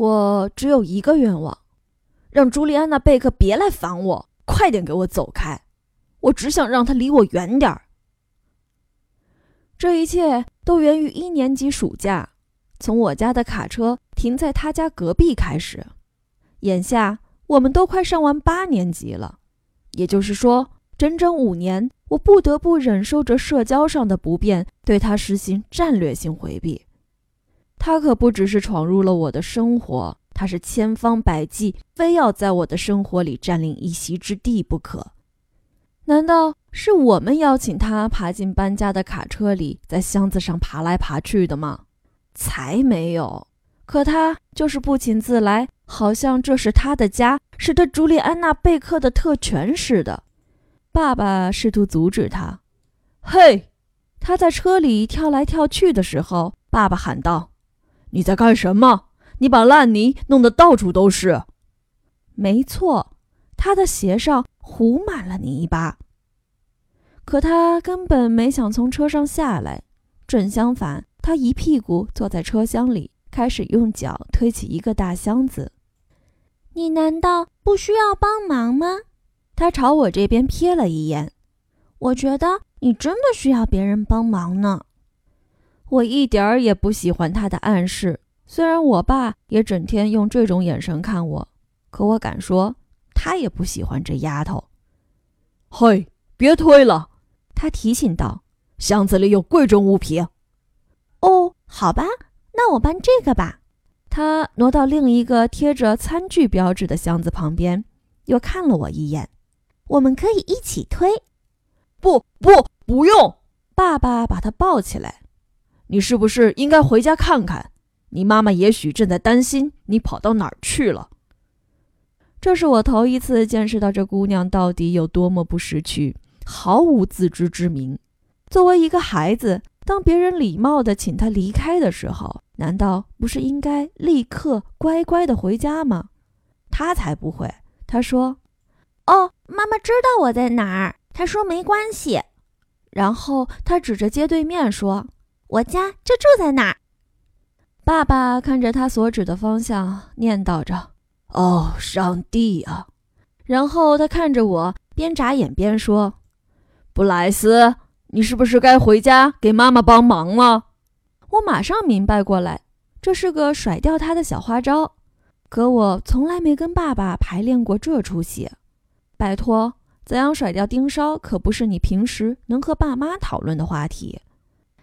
我只有一个愿望，让朱莉安娜·贝克别来烦我，快点给我走开。我只想让她离我远点儿。这一切都源于一年级暑假，从我家的卡车停在他家隔壁开始。眼下我们都快上完八年级了，也就是说，整整五年，我不得不忍受着社交上的不便，对他实行战略性回避。他可不只是闯入了我的生活，他是千方百计，非要在我的生活里占领一席之地不可。难道是我们邀请他爬进搬家的卡车里，在箱子上爬来爬去的吗？才没有！可他就是不请自来，好像这是他的家，是他朱莉安娜·贝克的特权似的。爸爸试图阻止他。嘿，他在车里跳来跳去的时候，爸爸喊道。你在干什么？你把烂泥弄得到处都是。没错，他的鞋上糊满了泥巴。可他根本没想从车上下来，正相反，他一屁股坐在车厢里，开始用脚推起一个大箱子。你难道不需要帮忙吗？他朝我这边瞥了一眼。我觉得你真的需要别人帮忙呢。我一点儿也不喜欢他的暗示，虽然我爸也整天用这种眼神看我，可我敢说，他也不喜欢这丫头。嘿，别推了，他提醒道：“箱子里有贵重物品。”哦，好吧，那我搬这个吧。他挪到另一个贴着餐具标志的箱子旁边，又看了我一眼。我们可以一起推。不不，不用！爸爸把他抱起来。你是不是应该回家看看？你妈妈也许正在担心你跑到哪儿去了。这是我头一次见识到这姑娘到底有多么不识趣，毫无自知之明。作为一个孩子，当别人礼貌地请她离开的时候，难道不是应该立刻乖乖地回家吗？她才不会。她说：“哦，妈妈知道我在哪儿。”她说：“没关系。”然后她指着街对面说。我家就住在那儿。爸爸看着他所指的方向，念叨着：“哦，上帝啊！”然后他看着我，边眨眼边说：“布莱斯，你是不是该回家给妈妈帮忙了？”我马上明白过来，这是个甩掉他的小花招。可我从来没跟爸爸排练过这出戏。拜托，怎样甩掉盯梢，可不是你平时能和爸妈讨论的话题。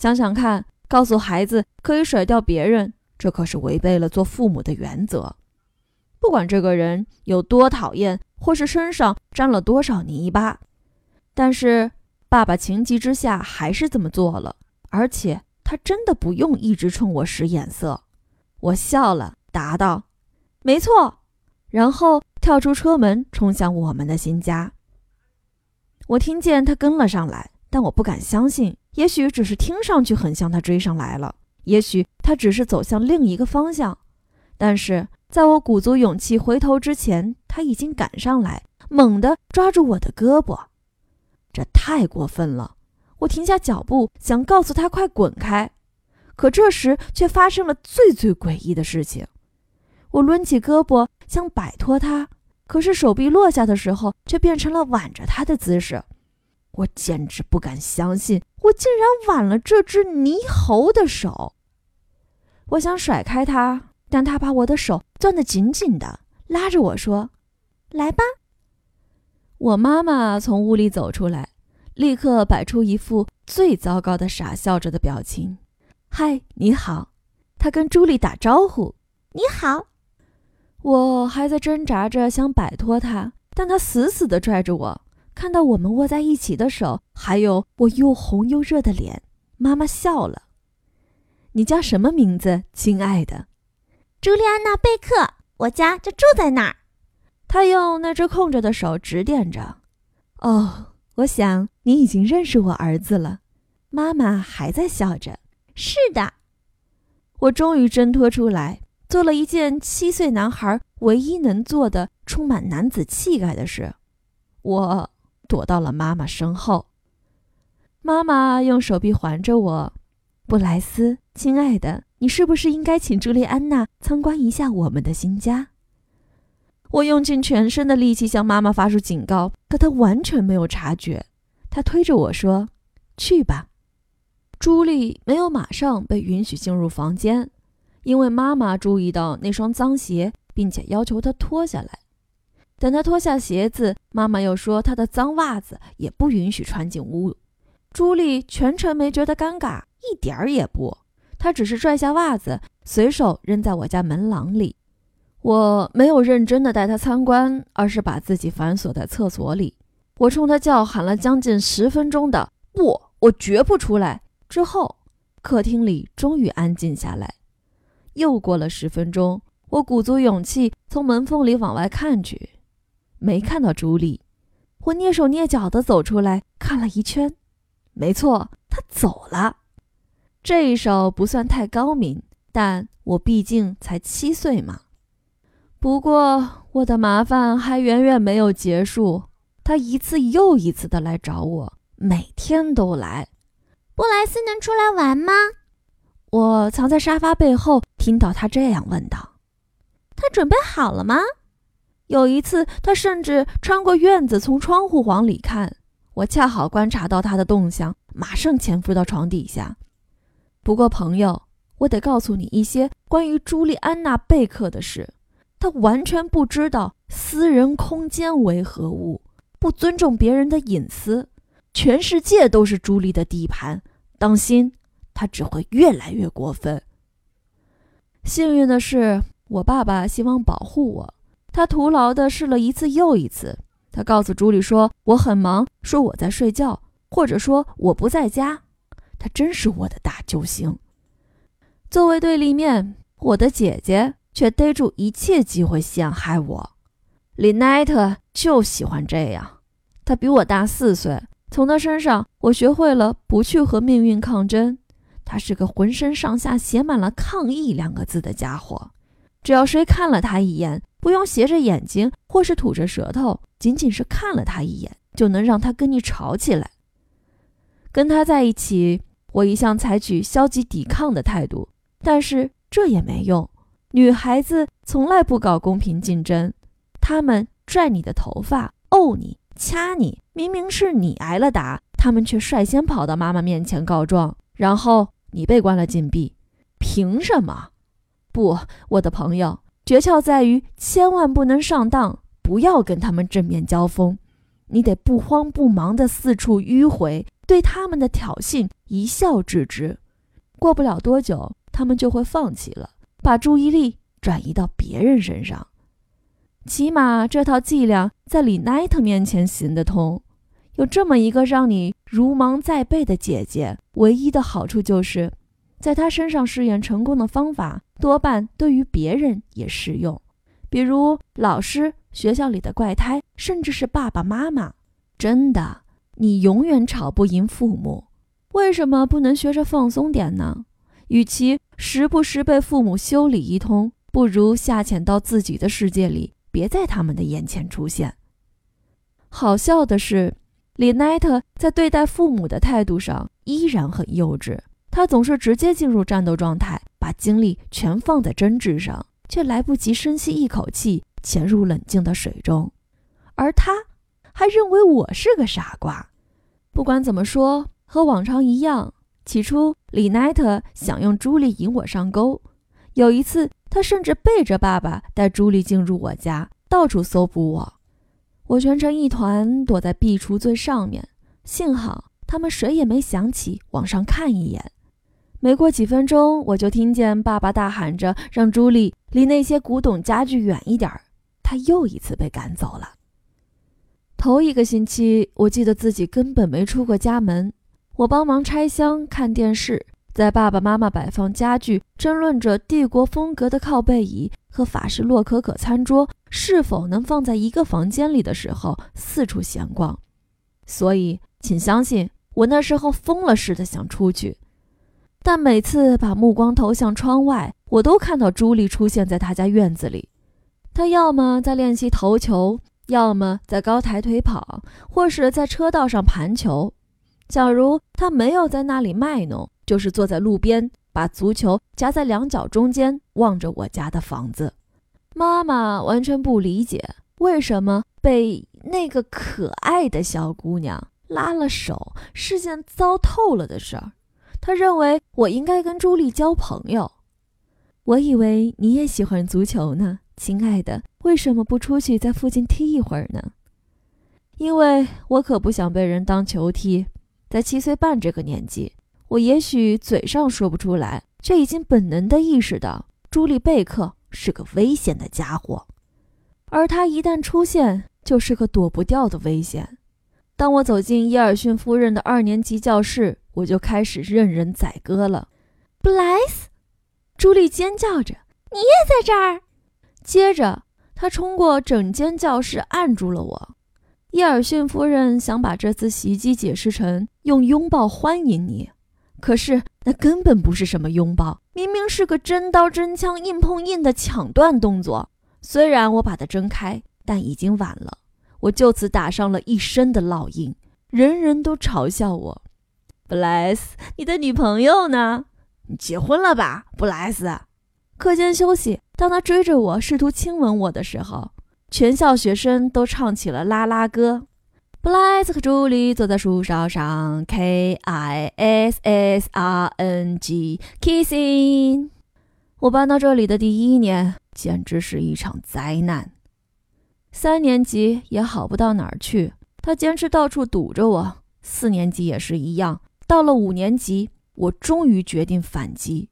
想想看，告诉孩子可以甩掉别人，这可是违背了做父母的原则。不管这个人有多讨厌，或是身上沾了多少泥巴，但是爸爸情急之下还是这么做了，而且他真的不用一直冲我使眼色。我笑了，答道：“没错。”然后跳出车门，冲向我们的新家。我听见他跟了上来，但我不敢相信。也许只是听上去很像他追上来了，也许他只是走向另一个方向，但是在我鼓足勇气回头之前，他已经赶上来，猛地抓住我的胳膊。这太过分了！我停下脚步，想告诉他快滚开，可这时却发生了最最诡异的事情。我抡起胳膊想摆脱他，可是手臂落下的时候，却变成了挽着他的姿势。我简直不敢相信，我竟然挽了这只泥猴的手。我想甩开他，但他把我的手攥得紧紧的，拉着我说：“来吧。”我妈妈从屋里走出来，立刻摆出一副最糟糕的傻笑着的表情。“嗨，你好。”她跟朱莉打招呼。“你好。”我还在挣扎着想摆脱他，但他死死地拽着我。看到我们握在一起的手，还有我又红又热的脸，妈妈笑了。你叫什么名字，亲爱的？朱莉安娜·贝克。我家就住在那儿。她用那只空着的手指点着。哦，我想你已经认识我儿子了。妈妈还在笑着。是的，我终于挣脱出来，做了一件七岁男孩唯一能做的、充满男子气概的事。我。躲到了妈妈身后。妈妈用手臂环着我，布莱斯，亲爱的，你是不是应该请朱莉安娜参观一下我们的新家？”我用尽全身的力气向妈妈发出警告，可她完全没有察觉。她推着我说：“去吧。”朱莉没有马上被允许进入房间，因为妈妈注意到那双脏鞋，并且要求她脱下来。等他脱下鞋子，妈妈又说他的脏袜子也不允许穿进屋。朱莉全程没觉得尴尬，一点儿也不。她只是拽下袜子，随手扔在我家门廊里。我没有认真的带他参观，而是把自己反锁在厕所里。我冲他叫喊了将近十分钟的“不，我绝不出来”之后，客厅里终于安静下来。又过了十分钟，我鼓足勇气从门缝里往外看去，没看到朱莉。我蹑手蹑脚地走出来，看了一圈，没错，她走了。这一手不算太高明，但我毕竟才七岁嘛。不过，我的麻烦还远远没有结束。他一次又一次的来找我，每天都来。布莱斯能出来玩吗？我藏在沙发背后，听到他这样问道。他准备好了吗？有一次，他甚至穿过院子，从窗户往里看。我恰好观察到他的动向，马上潜伏到床底下。不过，朋友，我得告诉你一些关于朱莉安娜·贝克的事。他完全不知道私人空间为何物，不尊重别人的隐私，全世界都是朱莉的地盘。当心，他只会越来越过分。幸运的是，我爸爸希望保护我，他徒劳地试了一次又一次。他告诉朱莉说我很忙，说我在睡觉，或者说我不在家。他真是我的大救星。作为对立面，我的姐姐。却逮住一切机会陷害我，李奈特就喜欢这样。他比我大四岁，从他身上我学会了不去和命运抗争。他是个浑身上下写满了“抗议”两个字的家伙。只要谁看了他一眼，不用斜着眼睛或是吐着舌头，仅仅是看了他一眼，就能让他跟你吵起来。跟他在一起，我一向采取消极抵抗的态度，但是这也没用。女孩子从来不搞公平竞争，她们拽你的头发、毆你、掐你，明明是你挨了打，她们却率先跑到妈妈面前告状，然后你被关了禁闭。凭什么？不，我的朋友，诀窍在于千万不能上当，不要跟他们正面交锋，你得不慌不忙地四处迂回，对他们的挑衅一笑置之。过不了多久，他们就会放弃了。把注意力转移到别人身上，起码这套伎俩在李奈特面前行得通。有这么一个让你如芒在背的姐姐，唯一的好处就是，在他身上试验成功的方法，多半对于别人也适用。比如老师、学校里的怪胎，甚至是爸爸妈妈。真的，你永远吵不赢父母。为什么不能学着放松点呢？与其时不时被父母修理一通，不如下潜到自己的世界里，别在他们的眼前出现。好笑的是，李奈特在对待父母的态度上依然很幼稚。他总是直接进入战斗状态，把精力全放在争执上，却来不及深吸一口气，潜入冷静的水中。而他还认为我是个傻瓜。不管怎么说，和往常一样。起初，李奈特想用朱莉引我上钩。有一次，他甚至背着爸爸带朱莉进入我家，到处搜捕我。我蜷成一团，躲在壁橱最上面。幸好他们谁也没想起往上看一眼。没过几分钟，我就听见爸爸大喊着：“让朱莉离那些古董家具远一点儿。”他又一次被赶走了。头一个星期，我记得自己根本没出过家门。我帮忙拆箱、看电视，在爸爸妈妈摆放家具、争论着帝国风格的靠背椅和法式洛可可餐桌是否能放在一个房间里的时候，四处闲逛。所以，请相信我那时候疯了似的想出去，但每次把目光投向窗外，我都看到朱莉出现在他家院子里。她要么在练习投球，要么在高抬腿跑，或是在车道上盘球。假如他没有在那里卖弄，就是坐在路边把足球夹在两脚中间，望着我家的房子。妈妈完全不理解为什么被那个可爱的小姑娘拉了手是件糟透了的事儿。他认为我应该跟朱莉交朋友。我以为你也喜欢足球呢，亲爱的，为什么不出去在附近踢一会儿呢？因为我可不想被人当球踢。在七岁半这个年纪，我也许嘴上说不出来，却已经本能地意识到朱莉贝克是个危险的家伙，而他一旦出现，就是个躲不掉的危险。当我走进伊尔逊夫人的二年级教室，我就开始任人宰割了。布莱斯，朱莉尖叫着：“你也在这儿！”接着，他冲过整间教室，按住了我。叶尔逊夫人想把这次袭击解释成用拥抱欢迎你，可是那根本不是什么拥抱，明明是个真刀真枪硬碰硬的抢断动作。虽然我把它挣开，但已经晚了。我就此打上了一身的烙印，人人都嘲笑我。布莱斯，你的女朋友呢？你结婚了吧，布莱斯？课间休息，当他追着我试图亲吻我的时候。全校学生都唱起了啦啦歌。布莱斯和朱莉坐在树梢上，K I S S R N G，kissing。我搬到这里的第一年，简直是一场灾难。三年级也好不到哪儿去，他坚持到处堵着我。四年级也是一样。到了五年级，我终于决定反击。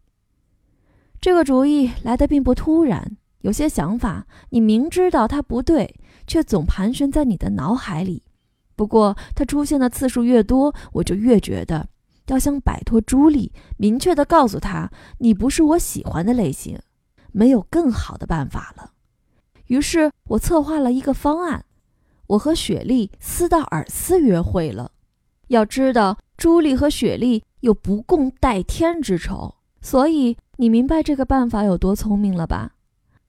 这个主意来得并不突然。有些想法，你明知道它不对，却总盘旋在你的脑海里。不过，它出现的次数越多，我就越觉得要想摆脱朱莉，明确地告诉她你不是我喜欢的类型，没有更好的办法了。于是我策划了一个方案：我和雪莉斯道尔斯约会了。要知道，朱莉和雪莉有不共戴天之仇，所以你明白这个办法有多聪明了吧？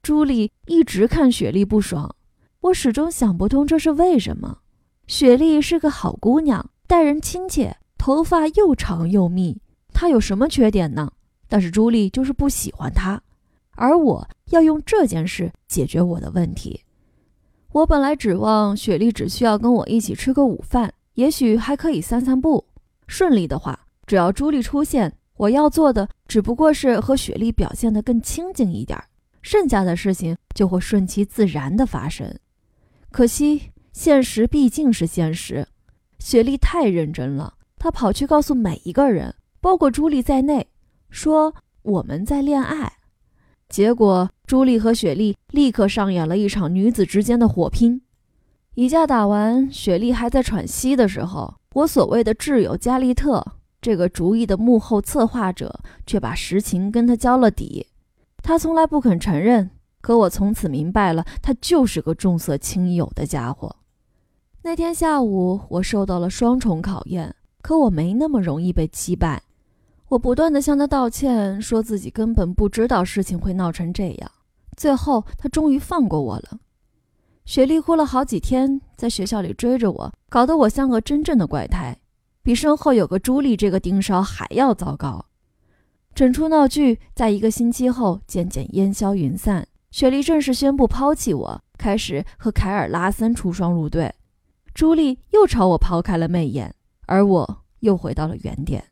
朱莉一直看雪莉不爽，我始终想不通这是为什么。雪莉是个好姑娘，待人亲切，头发又长又密，她有什么缺点呢？但是朱莉就是不喜欢她，而我要用这件事解决我的问题。我本来指望雪莉只需要跟我一起吃个午饭，也许还可以散散步。顺利的话，只要朱莉出现，我要做的只不过是和雪莉表现得更亲近一点。剩下的事情就会顺其自然的发生。可惜，现实毕竟是现实。雪莉太认真了，她跑去告诉每一个人，包括朱莉在内，说我们在恋爱。结果，朱莉和雪莉立刻上演了一场女子之间的火拼。一架打完，雪莉还在喘息的时候，我所谓的挚友加利特这个主意的幕后策划者，却把实情跟他交了底。他从来不肯承认，可我从此明白了，他就是个重色轻友的家伙。那天下午，我受到了双重考验，可我没那么容易被击败。我不断地向他道歉，说自己根本不知道事情会闹成这样。最后，他终于放过我了。雪莉哭了好几天，在学校里追着我，搞得我像个真正的怪胎，比身后有个朱莉这个盯梢还要糟糕。整出闹剧在一个星期后渐渐烟消云散，雪莉正式宣布抛弃我，开始和凯尔拉森出双入对。朱莉又朝我抛开了媚眼，而我又回到了原点。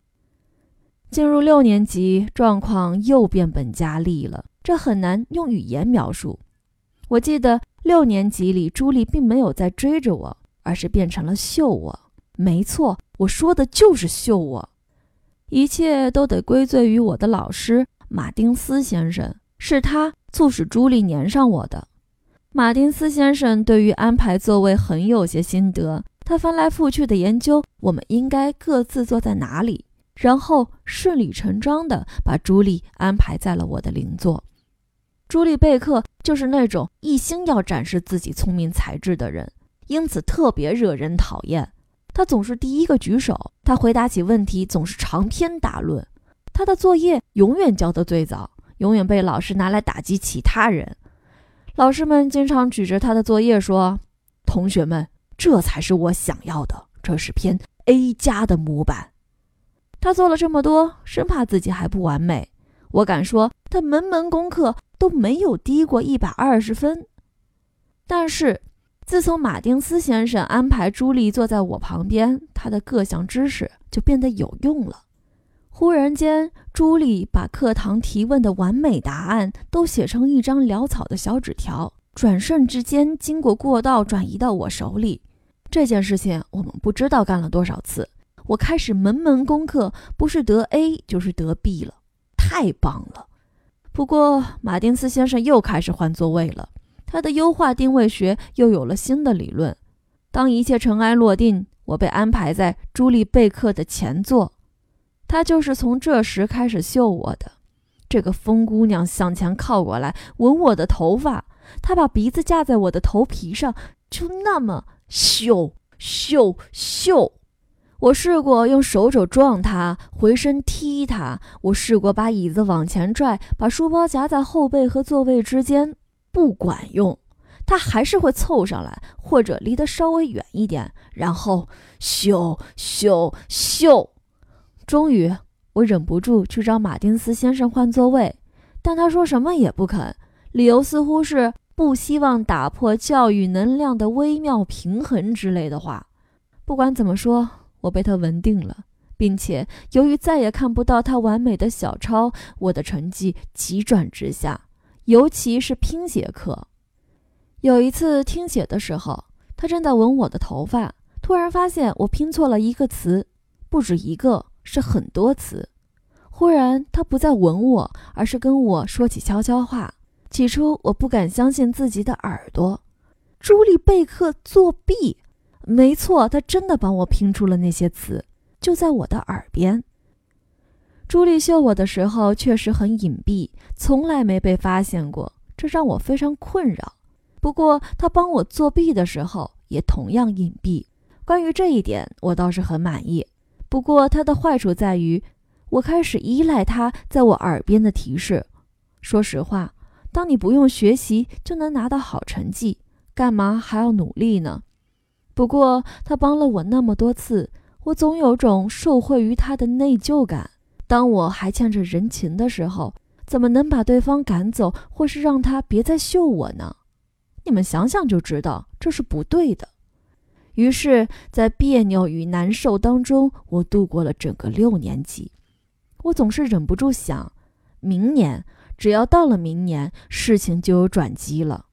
进入六年级，状况又变本加厉了，这很难用语言描述。我记得六年级里，朱莉并没有在追着我，而是变成了秀我。没错，我说的就是秀我。一切都得归罪于我的老师马丁斯先生，是他促使朱莉粘上我的。马丁斯先生对于安排座位很有些心得，他翻来覆去的研究我们应该各自坐在哪里，然后顺理成章地把朱莉安排在了我的邻座。朱莉贝克就是那种一心要展示自己聪明才智的人，因此特别惹人讨厌。他总是第一个举手，他回答起问题总是长篇大论，他的作业永远交得最早，永远被老师拿来打击其他人。老师们经常举着他的作业说：“同学们，这才是我想要的，这是篇 A 加的模板。”他做了这么多，生怕自己还不完美。我敢说，他门门功课都没有低过一百二十分。但是，自从马丁斯先生安排朱莉坐在我旁边，他的各项知识就变得有用了。忽然间，朱莉把课堂提问的完美答案都写成一张潦草的小纸条，转瞬之间经过过道转移到我手里。这件事情我们不知道干了多少次。我开始门门功课，不是得 A 就是得 B 了，太棒了。不过马丁斯先生又开始换座位了，他的优化定位学又有了新的理论。当一切尘埃落定，我被安排在朱莉贝克的前座。他就是从这时开始秀我的。这个疯姑娘向前靠过来，吻我的头发，她把鼻子架在我的头皮上，就那么秀秀秀。我试过用手肘撞他，回身踢他；我试过把椅子往前拽，把书包夹在后背和座位之间，不管用，他还是会凑上来，或者离得稍微远一点，然后咻咻咻。终于，我忍不住去找马丁斯先生换座位，但他说什么也不肯，理由似乎是不希望打破教育能量的微妙平衡之类的话。不管怎么说，我被他稳定了，并且由于再也看不到他完美的小抄，我的成绩急转直下，尤其是拼写课。有一次听写的时候，他正在吻我的头发，突然发现我拼错了一个词，不止一个。是很多词。忽然，他不再吻我，而是跟我说起悄悄话。起初，我不敢相信自己的耳朵。朱莉贝克作弊？没错，他真的帮我拼出了那些词，就在我的耳边。朱莉秀我的时候确实很隐蔽，从来没被发现过，这让我非常困扰。不过，他帮我作弊的时候也同样隐蔽。关于这一点，我倒是很满意。不过，它的坏处在于，我开始依赖他在我耳边的提示。说实话，当你不用学习就能拿到好成绩，干嘛还要努力呢？不过，他帮了我那么多次，我总有种受惠于他的内疚感。当我还欠着人情的时候，怎么能把对方赶走，或是让他别再秀我呢？你们想想就知道，这是不对的。于是，在别扭与难受当中，我度过了整个六年级。我总是忍不住想，明年，只要到了明年，事情就有转机了。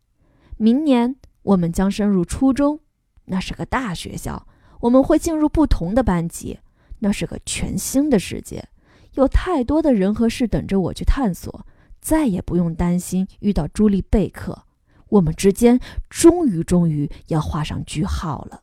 明年我们将升入初中，那是个大学校，我们会进入不同的班级，那是个全新的世界，有太多的人和事等着我去探索。再也不用担心遇到朱莉贝克，我们之间终于终于要画上句号了。